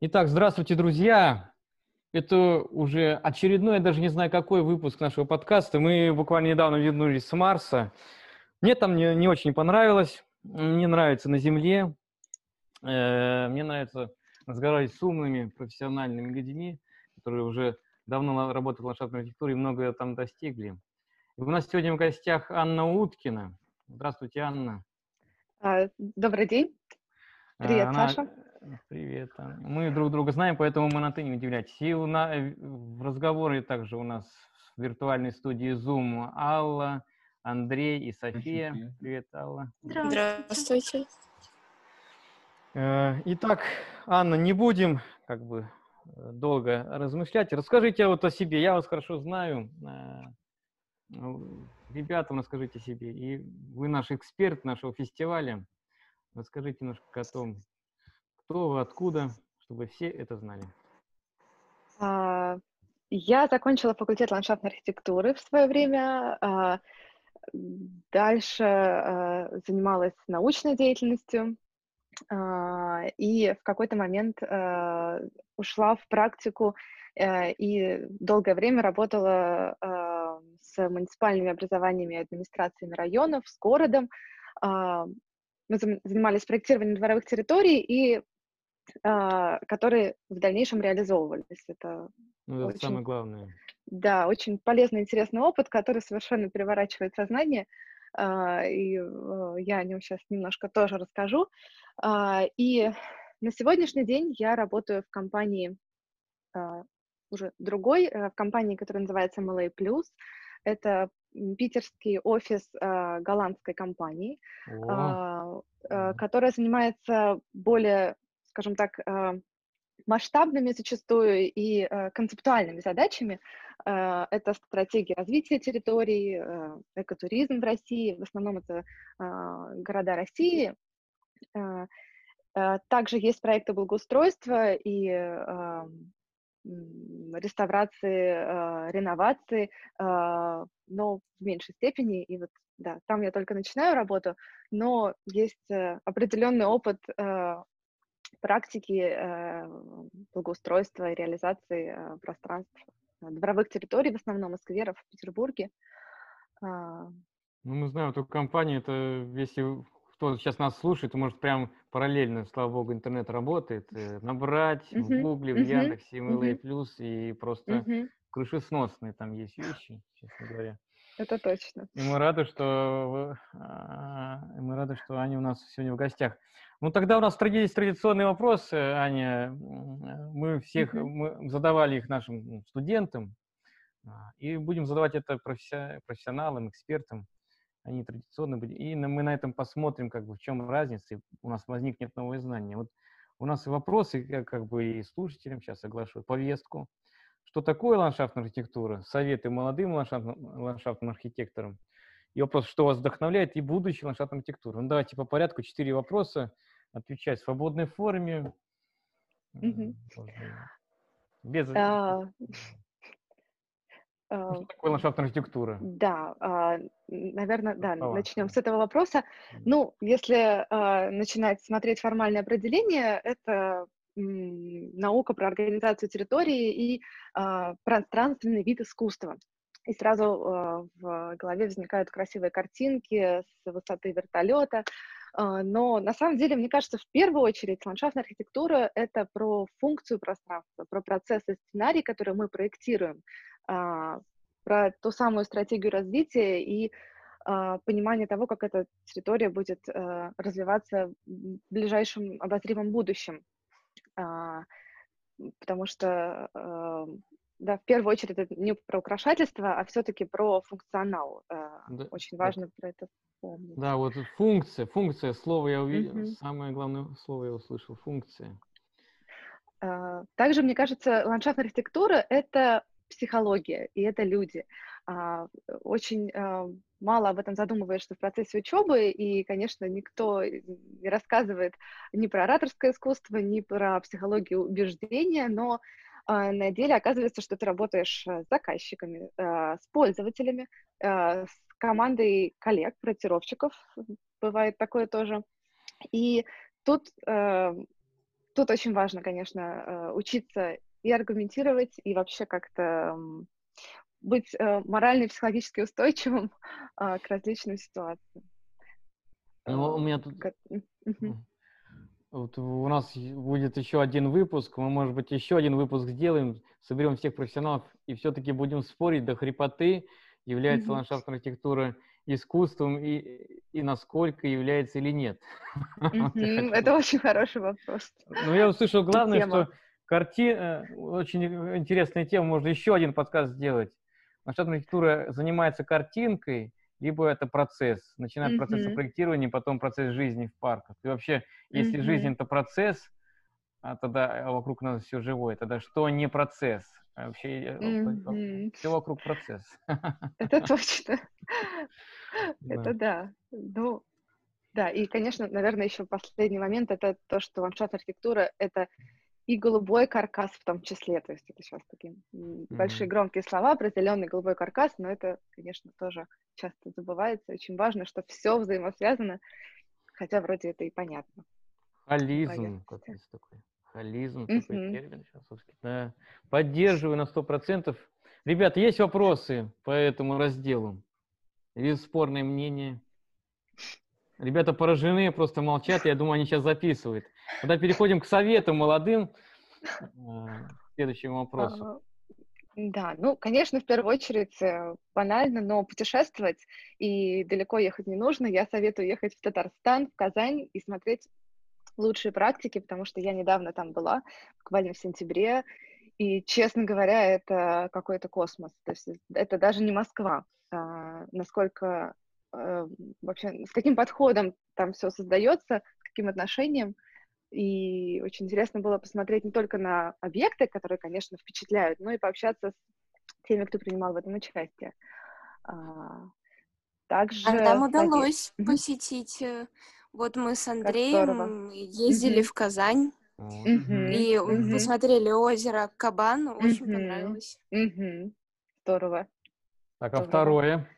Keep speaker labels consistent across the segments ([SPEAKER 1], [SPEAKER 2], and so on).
[SPEAKER 1] Итак, здравствуйте, друзья! Это уже очередной, я даже не знаю, какой выпуск нашего подкаста. Мы буквально недавно вернулись с Марса. Мне там не, не очень понравилось. Мне нравится на Земле. Э, мне нравится разговаривать с умными, профессиональными людьми, которые уже давно работают в ландшафтной архитектуре и многое там достигли. И у нас сегодня в гостях Анна Уткина. Здравствуйте, Анна.
[SPEAKER 2] А, добрый день. Привет, Она... Саша.
[SPEAKER 1] Привет. Мы друг друга знаем, поэтому мы на ты не удивляйтесь. И у нас, э, в разговоре также у нас в виртуальной студии Zoom Алла, Андрей и София. Привет, Алла.
[SPEAKER 3] Здравствуйте.
[SPEAKER 1] Э, итак, Анна, не будем как бы э, долго размышлять. Расскажите вот о себе. Я вас хорошо знаю. Ребятам расскажите себе. И вы наш эксперт нашего фестиваля. Расскажите немножко о том, кто вы, откуда, чтобы все это знали.
[SPEAKER 2] А, я закончила факультет ландшафтной архитектуры в свое время. А, дальше а, занималась научной деятельностью. И в какой-то момент ушла в практику и долгое время работала с муниципальными образованиями и администрациями районов, с городом. Мы занимались проектированием дворовых территорий и которые в дальнейшем реализовывались.
[SPEAKER 1] Это, ну, это очень, самое главное.
[SPEAKER 2] Да, очень полезный, интересный опыт, который совершенно переворачивает сознание. А, и э, я о нем сейчас немножко тоже расскажу. А, и на сегодняшний день я работаю в компании уже другой, э, в компании, которая называется MLA+. Это питерский офис голландской компании, О. которая занимается более скажем так, э, масштабными зачастую и э, концептуальными задачами. Э, это стратегия развития территорий, экотуризм в России, в основном это города России. Также есть проекты благоустройства и реставрации, реновации, но в меньшей степени. И вот, да, там я только начинаю работу, но есть определенный опыт практики э, благоустройства и реализации э, пространств э, дворовых территорий, в основном и скверов в Петербурге.
[SPEAKER 1] А. Ну, мы знаем эту компанию, это если кто сейчас нас слушает, то может прям параллельно, слава богу, интернет работает, набрать uh-huh. в Гугле, в Яндексе, в MLA+, uh-huh. и просто uh-huh. крышесносные там есть вещи, честно говоря.
[SPEAKER 2] Это точно.
[SPEAKER 1] И мы рады, что а, мы рады, что Аня у нас сегодня в гостях. Ну, тогда у нас есть традиционные вопросы, Аня. Мы всех mm-hmm. мы задавали их нашим студентам, а, и будем задавать это профессионалам, экспертам. Они традиционные были. И мы на этом посмотрим, как бы, в чем разница, и у нас возникнет новое знание. Вот у нас и вопросы, как бы и слушателям, сейчас оглашу повестку. Что такое ландшафтная архитектура? Советы молодым ландшафтным, ландшафтным архитекторам. И вопрос, что вас вдохновляет и будущее ландшафтной архитектуры. Ну, давайте по порядку. Четыре вопроса отвечать в свободной форме.
[SPEAKER 2] Без... А...
[SPEAKER 1] Ну, что такое ландшафтная архитектура?
[SPEAKER 2] Да, а, наверное, да, начнем с этого вопроса. Ну, если а, начинать смотреть формальное определение, это наука про организацию территории и пространственный вид искусства. И сразу в голове возникают красивые картинки с высоты вертолета, а, но на самом деле, мне кажется, в первую очередь ландшафтная архитектура — это про функцию пространства, про процесс и сценарий, который мы проектируем, а, про ту самую стратегию развития и понимание того, как эта территория будет развиваться в ближайшем обозримом будущем. Потому что да, в первую очередь это не про украшательство, а все-таки про функционал. Да, Очень важно да. про это
[SPEAKER 1] помнить. Да, вот функция, функция, слово я увидел, угу. самое главное слово я услышал, функция.
[SPEAKER 2] А, также, мне кажется, ландшафтная архитектура — это психология, и это люди. А, очень а, мало об этом задумываешься в процессе учебы, и, конечно, никто не рассказывает ни про ораторское искусство, ни про психологию убеждения, но на деле оказывается, что ты работаешь с заказчиками, с пользователями, с командой коллег, проектировщиков, бывает такое тоже. И тут э, тут очень важно, конечно, э, учиться и аргументировать, и вообще как-то быть э, морально и психологически устойчивым к различным ситуациям.
[SPEAKER 1] Ну, у меня тут... Вот у нас будет еще один выпуск, мы, может быть, еще один выпуск сделаем, соберем всех профессионалов и все-таки будем спорить до хрипоты, является mm-hmm. ландшафтная архитектура искусством и, и насколько является или нет.
[SPEAKER 2] Mm-hmm. Это очень хороший вопрос.
[SPEAKER 1] Ну, я услышал главное, что карти... Э, очень интересная тема, можно еще один подкаст сделать. Ландшафтная архитектура занимается картинкой, либо это процесс, начиная mm-hmm. процесс проектирования, потом процесс жизни в парках. И вообще, если mm-hmm. жизнь это процесс, а тогда а вокруг нас все живое, тогда что не процесс? А вообще mm-hmm. все вокруг процесс.
[SPEAKER 2] Это точно. Это да. Ну, да, и, конечно, наверное, еще последний момент это то, что ландшафт архитектура это и голубой каркас в том числе. То есть это сейчас такие mm-hmm. большие громкие слова, определенный голубой каркас, но это, конечно, тоже часто забывается. Очень важно, что все взаимосвязано, хотя вроде это и понятно.
[SPEAKER 1] Холизм, как такой. Холизм, mm-hmm. такой термин сейчас. Да. Поддерживаю на сто процентов. Ребята, есть вопросы по этому разделу? Или спорные мнения? Ребята поражены, просто молчат. Я думаю, они сейчас записывают. Тогда переходим к советам молодым. Э, следующему вопросу.
[SPEAKER 2] Да, ну, конечно, в первую очередь э, банально, но путешествовать и далеко ехать не нужно. Я советую ехать в Татарстан, в Казань и смотреть лучшие практики, потому что я недавно там была, буквально в сентябре, и, честно говоря, это какой-то космос. То есть это даже не Москва. А, насколько а, вообще, с каким подходом там все создается, с каким отношением. И очень интересно было посмотреть не только на объекты, которые, конечно, впечатляют, но и пообщаться с теми, кто принимал в этом участие. А,
[SPEAKER 3] также... А нам удалось mm-hmm. посетить. Э, вот мы с Андреем ездили mm-hmm. в Казань. Mm-hmm. И mm-hmm. посмотрели озеро Кабан, очень mm-hmm. понравилось.
[SPEAKER 2] Mm-hmm. Здорово.
[SPEAKER 1] Так, а второе?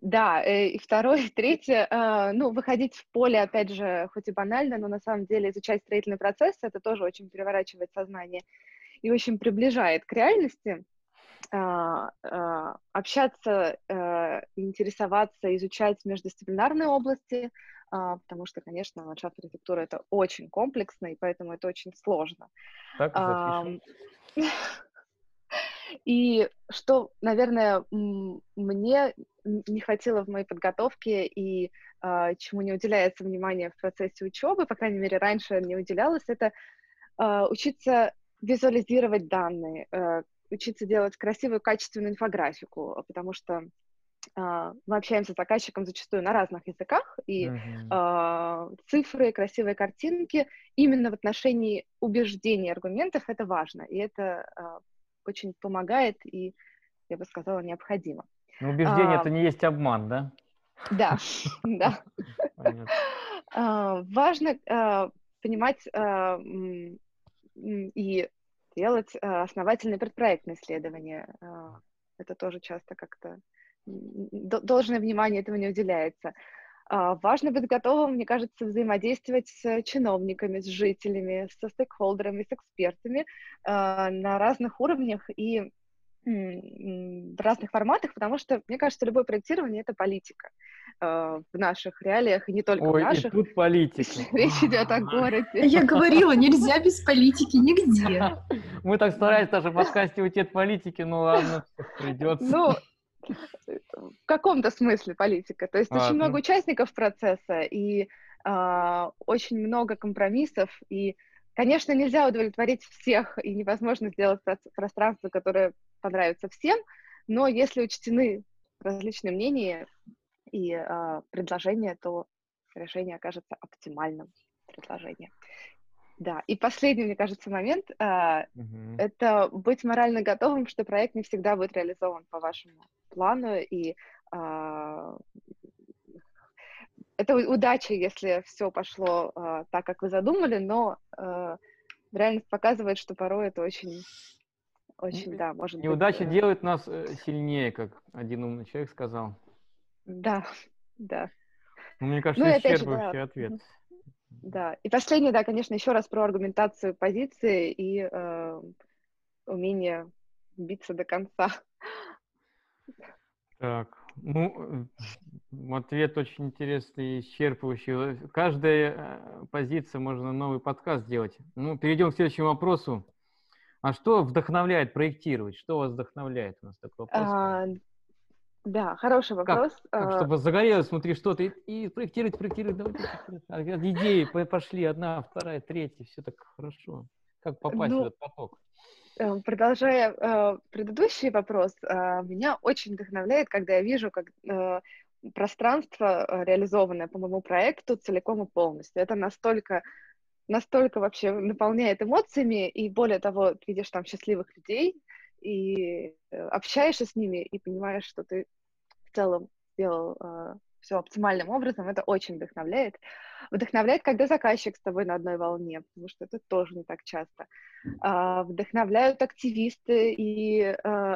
[SPEAKER 2] Да, э, и второе, и третье, а, ну, выходить в поле, опять же, хоть и банально, но на самом деле изучать строительный процесс, это тоже очень переворачивает сознание и очень приближает к реальности. А, а, общаться, э, интересоваться, изучать междисциплинарные области, потому что, конечно, ландшафт архитектура это очень комплексно, и поэтому это очень сложно.
[SPEAKER 1] Так,
[SPEAKER 2] И что, наверное, мне не хватило в моей подготовке и э, чему не уделяется внимание в процессе учебы, по крайней мере, раньше не уделялось, это э, учиться визуализировать данные, э, учиться делать красивую, качественную инфографику, потому что Uh, мы общаемся с заказчиком зачастую на разных языках, и uh-huh. uh, цифры, красивые картинки именно в отношении убеждений аргументов это важно, и это uh, очень помогает и, я бы сказала, необходимо.
[SPEAKER 1] Но убеждение а, это не есть обман, да?
[SPEAKER 2] Да, да. А, важно а, понимать а, и делать основательные предпроектные исследования. Это тоже часто как-то должное внимание этому не уделяется. Важно быть готовым, мне кажется, взаимодействовать с чиновниками, с жителями, со стейкхолдерами, с экспертами на разных уровнях и в разных форматах, потому что, мне кажется, любое проектирование — это политика э, в наших реалиях, и не только
[SPEAKER 1] Ой,
[SPEAKER 2] в наших.
[SPEAKER 1] и тут политика.
[SPEAKER 2] Речь идет о городе.
[SPEAKER 3] Я говорила, нельзя без политики нигде.
[SPEAKER 1] Мы так старались даже в подкасте уйти от политики, ну ладно, придется.
[SPEAKER 2] Ну, в каком-то смысле политика. То есть очень много участников процесса, и а, очень много компромиссов, и Конечно, нельзя удовлетворить всех, и невозможно сделать пространство, которое понравится всем, но если учтены различные мнения и э, предложения, то решение окажется оптимальным предложением. Да, и последний, мне кажется, момент э, uh-huh. это быть морально готовым, что проект не всегда будет реализован по вашему плану, и э, это удача, если все пошло э, так, как вы задумали, но э, реальность показывает, что порой это очень, очень, да, может
[SPEAKER 1] Неудача быть... Э... делает нас э, сильнее, как один умный человек сказал.
[SPEAKER 2] Да, да.
[SPEAKER 1] Ну, мне кажется, ну, исчерпывающий да. ответ.
[SPEAKER 2] Да, и последнее, да, конечно, еще раз про аргументацию позиции и э, умение биться до конца.
[SPEAKER 1] Так, ну, ответ очень интересный, исчерпывающий. Каждая э, позиция можно новый подкаст сделать. Ну, перейдем к следующему вопросу. А что вдохновляет проектировать? Что вас вдохновляет? У нас такой вопрос. А,
[SPEAKER 2] да, хороший вопрос.
[SPEAKER 1] Как, как чтобы загорелось внутри что-то и, и проектировать, проектировать, давайте. А, идеи пошли, одна, вторая, третья, все так хорошо. Как попасть ну, в этот поток?
[SPEAKER 2] Э, продолжая э, предыдущий вопрос, э, меня очень вдохновляет, когда я вижу, как э, пространство, э, реализованное по моему проекту, целиком и полностью. Это настолько настолько вообще наполняет эмоциями, и более того, видишь там счастливых людей, и э, общаешься с ними, и понимаешь, что ты в целом сделал э, все оптимальным образом, это очень вдохновляет. Вдохновляет, когда заказчик с тобой на одной волне, потому что это тоже не так часто. Э, вдохновляют активисты и э,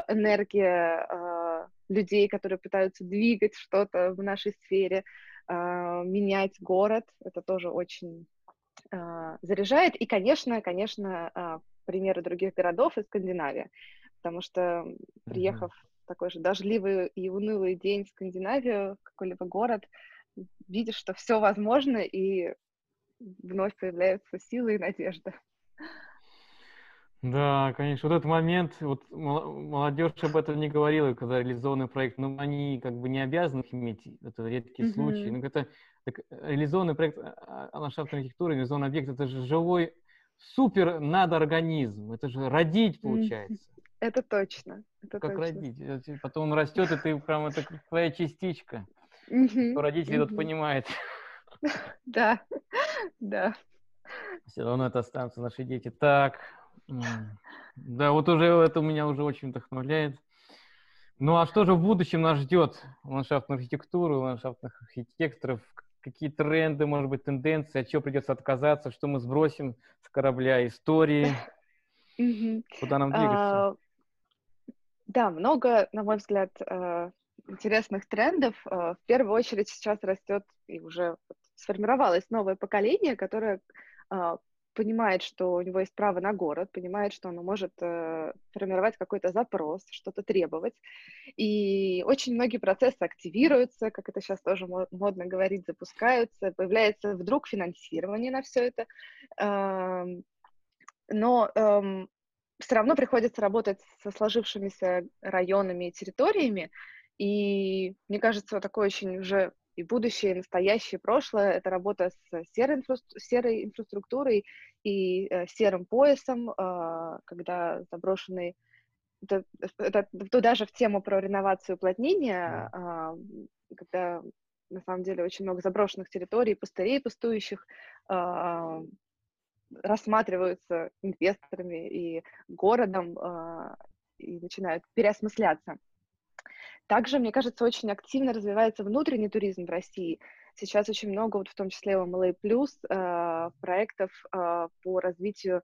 [SPEAKER 2] энергия э, людей, которые пытаются двигать что-то в нашей сфере, менять город. Это тоже очень заряжает. И, конечно, конечно, примеры других городов из Скандинавии потому что, приехав такой же дождливый и унылый день в Скандинавию, какой-либо город, видишь, что все возможно, и вновь появляются силы и надежда.
[SPEAKER 1] Да, конечно, вот этот момент, вот молодежь об этом не говорила, когда реализованный проект, но они как бы не обязаны их иметь, это редкий mm-hmm. случай. Ну, это так, реализованный проект а, а, ландшафтной архитектуры, реализованный объект, это же живой супер надо организм, это же родить получается.
[SPEAKER 2] Это точно. Это
[SPEAKER 1] как
[SPEAKER 2] точно.
[SPEAKER 1] родить. Потом он растет, и ты прям это твоя частичка. Что родители тут понимают.
[SPEAKER 2] Да, да.
[SPEAKER 1] Все равно это останутся наши дети. Так, да, вот уже это меня уже очень вдохновляет. Ну а что же в будущем нас ждет? Ландшафтную архитектуру, ландшафтных архитекторов, какие тренды, может быть, тенденции, от чего придется отказаться, что мы сбросим с корабля истории, куда нам двигаться?
[SPEAKER 2] Да, много, на мой взгляд, э, интересных трендов. Э, в первую очередь сейчас растет и уже сформировалось новое поколение, которое а, понимает, что у него есть право на город, понимает, что оно может э, формировать какой-то запрос, что-то требовать. И очень многие процессы активируются, как это сейчас тоже модно говорить, запускаются, появляется вдруг финансирование на все это. Э, но эм, все равно приходится работать со сложившимися районами и территориями, и мне кажется, такое очень уже и будущее, и настоящее, и прошлое — это работа с серой, инфра... серой инфраструктурой и э, серым поясом, э, когда заброшенный это, это, туда же в тему про реновацию уплотнения, э, когда на самом деле очень много заброшенных территорий, пустырей пустующих, э, рассматриваются инвесторами и городом э, и начинают переосмысляться. Также, мне кажется, очень активно развивается внутренний туризм в России. Сейчас очень много, вот в том числе в MLA+, э, проектов э, по развитию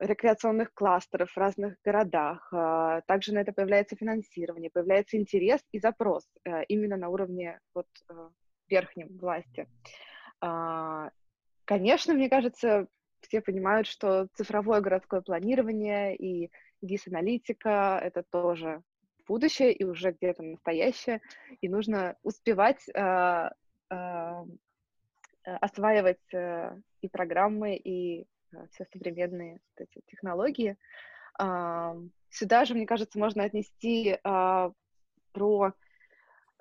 [SPEAKER 2] рекреационных кластеров в разных городах. Также на это появляется финансирование, появляется интерес и запрос именно на уровне вот, верхнем власти. Конечно, мне кажется, все понимают, что цифровое городское планирование и гис-аналитика — это тоже будущее и уже где-то настоящее, и нужно успевать э, э, осваивать э, и программы, и э, все современные эти технологии. Э, сюда же, мне кажется, можно отнести э, про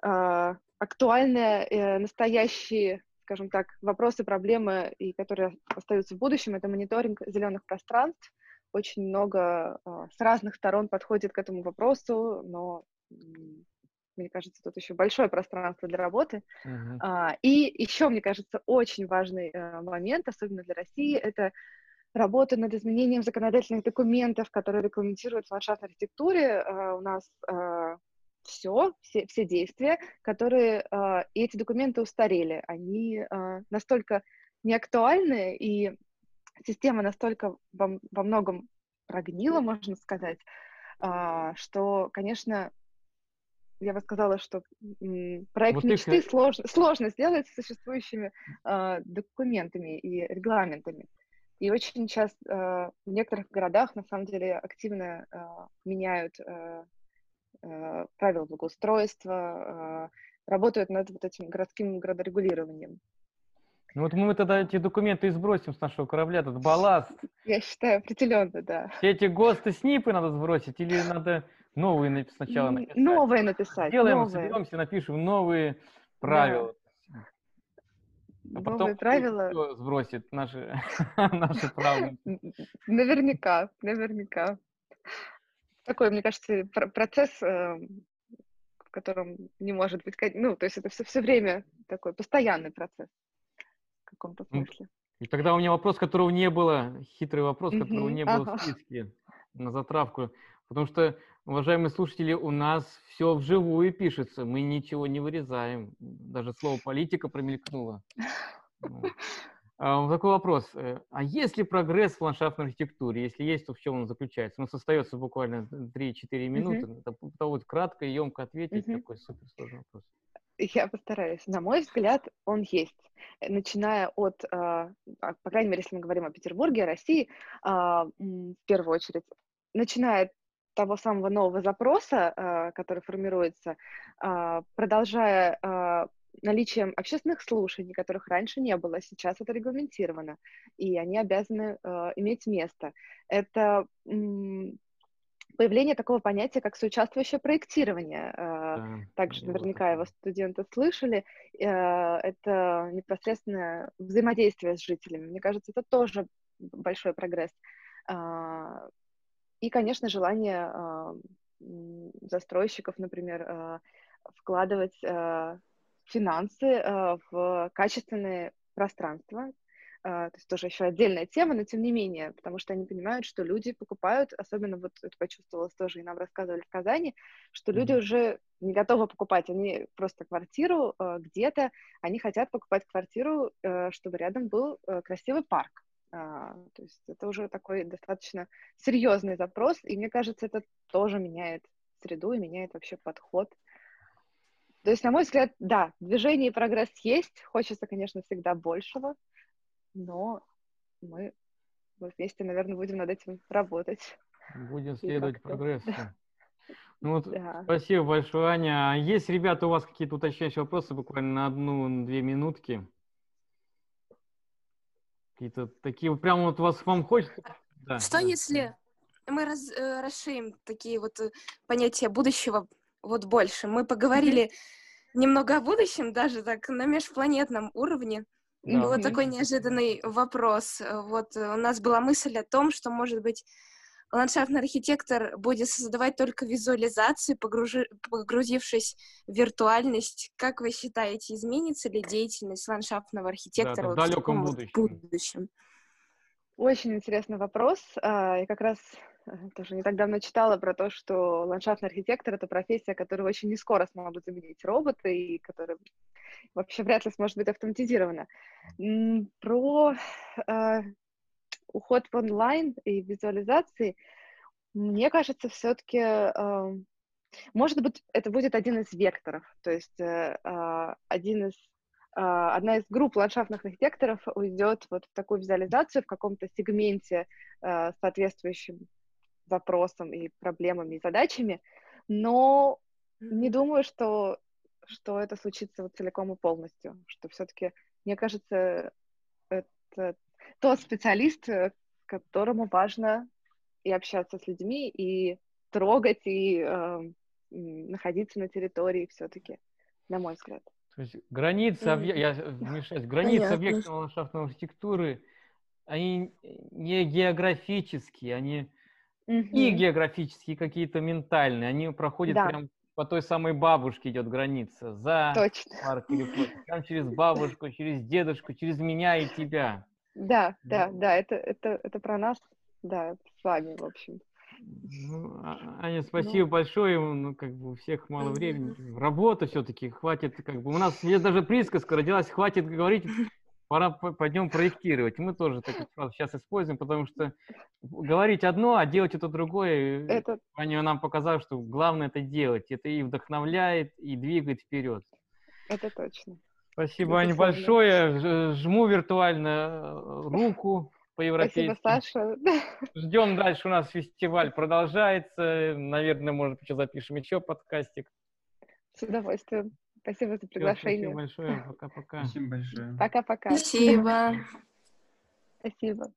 [SPEAKER 2] э, актуальные, э, настоящие скажем так, вопросы, проблемы, и которые остаются в будущем, это мониторинг зеленых пространств. Очень много э, с разных сторон подходит к этому вопросу, но мне кажется, тут еще большое пространство для работы. Uh-huh. А, и еще, мне кажется, очень важный э, момент, особенно для России, это работа над изменением законодательных документов, которые регламентируют ландшафт архитектуре. Э, у нас э, все, все, все действия, которые, э, и эти документы устарели, они э, настолько неактуальны, и система настолько во, во многом прогнила, можно сказать, э, что, конечно, я бы сказала, что проект вот мечты их... сложно, сложно сделать с существующими э, документами и регламентами. И очень часто э, в некоторых городах на самом деле активно э, меняют э, э, правила благоустройства, э, работают над вот этим городским градорегулированием.
[SPEAKER 1] Ну вот мы тогда эти документы сбросим с нашего корабля, этот балласт.
[SPEAKER 2] Я считаю, определенно, да.
[SPEAKER 1] Все эти ГОСТы, СНИПы надо сбросить или надо новые сначала написать?
[SPEAKER 2] Новые написать.
[SPEAKER 1] Делаем,
[SPEAKER 2] новые.
[SPEAKER 1] соберемся, напишем новые правила. Да.
[SPEAKER 2] А потом новые правила
[SPEAKER 1] сбросит наши, наши правила.
[SPEAKER 2] Наверняка, наверняка. Такой, мне кажется, процесс, э, в котором не может быть, ну, то есть это все, все время такой постоянный процесс каком-то смысле.
[SPEAKER 1] И тогда у меня вопрос, которого не было, хитрый вопрос, которого не было ага. в списке на затравку. Потому что, уважаемые слушатели, у нас все вживую пишется, мы ничего не вырезаем. Даже слово политика промелькнуло. А, такой вопрос. Э, а есть ли прогресс в ландшафтной архитектуре? Если есть, то в чем он заключается? У нас остается буквально 3-4 минуты. Uh-huh. Это вот кратко и емко ответить. Uh-huh. Такой суперсложный вопрос.
[SPEAKER 2] Я постараюсь. На мой взгляд, он есть. Э, начиная от, а, по крайней мере, если мы говорим о Петербурге, о России, а, в первую очередь, начиная от того самого нового запроса, а, который формируется, продолжая наличием общественных слушаний, которых раньше не было, сейчас это регламентировано, и они обязаны иметь место. Это появление такого понятия, как соучаствующее проектирование. Э, да, Также наверняка его студенты слышали. Э, это непосредственное взаимодействие с жителями. Мне кажется, это тоже большой прогресс. А, и, конечно, желание а, застройщиков, например, вкладывать э, финансы в качественные пространства, а, то есть тоже еще отдельная тема, но тем не менее, потому что они понимают, что люди покупают, особенно вот это почувствовалось тоже, и нам рассказывали в Казани, что люди уже не готовы покупать, они просто квартиру э, где-то, они хотят покупать квартиру, э, чтобы рядом был э, красивый парк. Uh, то есть это уже такой достаточно серьезный запрос, и мне кажется, это тоже меняет среду и меняет вообще подход. То есть, на мой взгляд, да, движение и прогресс есть, хочется, конечно, всегда большего, но мы, мы вместе, наверное, будем над этим работать.
[SPEAKER 1] Будем следовать прогрессу. Да. Ну вот, да. спасибо большое, Аня. А есть, ребята, у вас какие-то уточняющие вопросы буквально на одну-две минутки? Какие-то такие, вот прямо вот вас вам хочется?
[SPEAKER 3] Да, Что да. если мы раз, э, расширим такие вот э, понятия будущего вот больше? Мы поговорили mm-hmm. немного о будущем, даже так на межпланетном уровне. Да. Вот такой неожиданный вопрос. Вот у нас была мысль о том, что, может быть, ландшафтный архитектор будет создавать только визуализации, погружи... погрузившись в виртуальность. Как вы считаете, изменится ли деятельность ландшафтного архитектора
[SPEAKER 1] да, в далеком будущем? будущем?
[SPEAKER 2] Очень интересный вопрос. А, я как раз э, тоже не так давно читала про то, что ландшафтный архитектор — это профессия, которую очень не скоро смогут заменить роботы, и которая вообще вряд ли сможет быть автоматизирована. Про э, уход в онлайн и визуализации, мне кажется, все-таки, э, может быть, это будет один из векторов, то есть э, а, один из а, одна из групп ландшафтных архитекторов уйдет вот в такую визуализацию в каком-то сегменте э, запросам и проблемами и задачами, но не думаю, что что это случится вот целиком и полностью, что все-таки, мне кажется, это тот специалист, э, которому важно и общаться с людьми, и трогать, и э, находиться на территории все-таки, на мой взгляд.
[SPEAKER 1] То есть границы, объ... я вмешаюсь, границы объектной ландшафтной архитектуры, они не географические, они угу. и географические какие-то ментальные, они проходят да. прям по той самой бабушке идет граница, за
[SPEAKER 2] Точно.
[SPEAKER 1] парк или против, там через бабушку, через дедушку, через меня и тебя.
[SPEAKER 2] Да, да, да, это, это, это про нас, да, с вами, в общем.
[SPEAKER 1] Ну, а, Аня, спасибо ну. большое. Ну, как бы у всех мало времени. Работа все-таки хватит, как бы. У нас есть даже присказка родилась, хватит говорить, пора пойдем проектировать. Мы тоже фразу сейчас используем, потому что говорить одно, а делать это другое. Это... Они нам показали, что главное это делать. Это и вдохновляет, и двигает вперед.
[SPEAKER 2] Это точно.
[SPEAKER 1] Спасибо, Аня, большое. Жму виртуально э, руку по-европейски.
[SPEAKER 2] Спасибо, Саша.
[SPEAKER 1] Ждем дальше. У нас фестиваль продолжается. Наверное, может, еще запишем еще подкастик.
[SPEAKER 2] С удовольствием. Спасибо за приглашение.
[SPEAKER 1] Спасибо большое. Пока-пока.
[SPEAKER 4] Спасибо большое.
[SPEAKER 2] Пока-пока.
[SPEAKER 3] Спасибо.
[SPEAKER 2] Спасибо.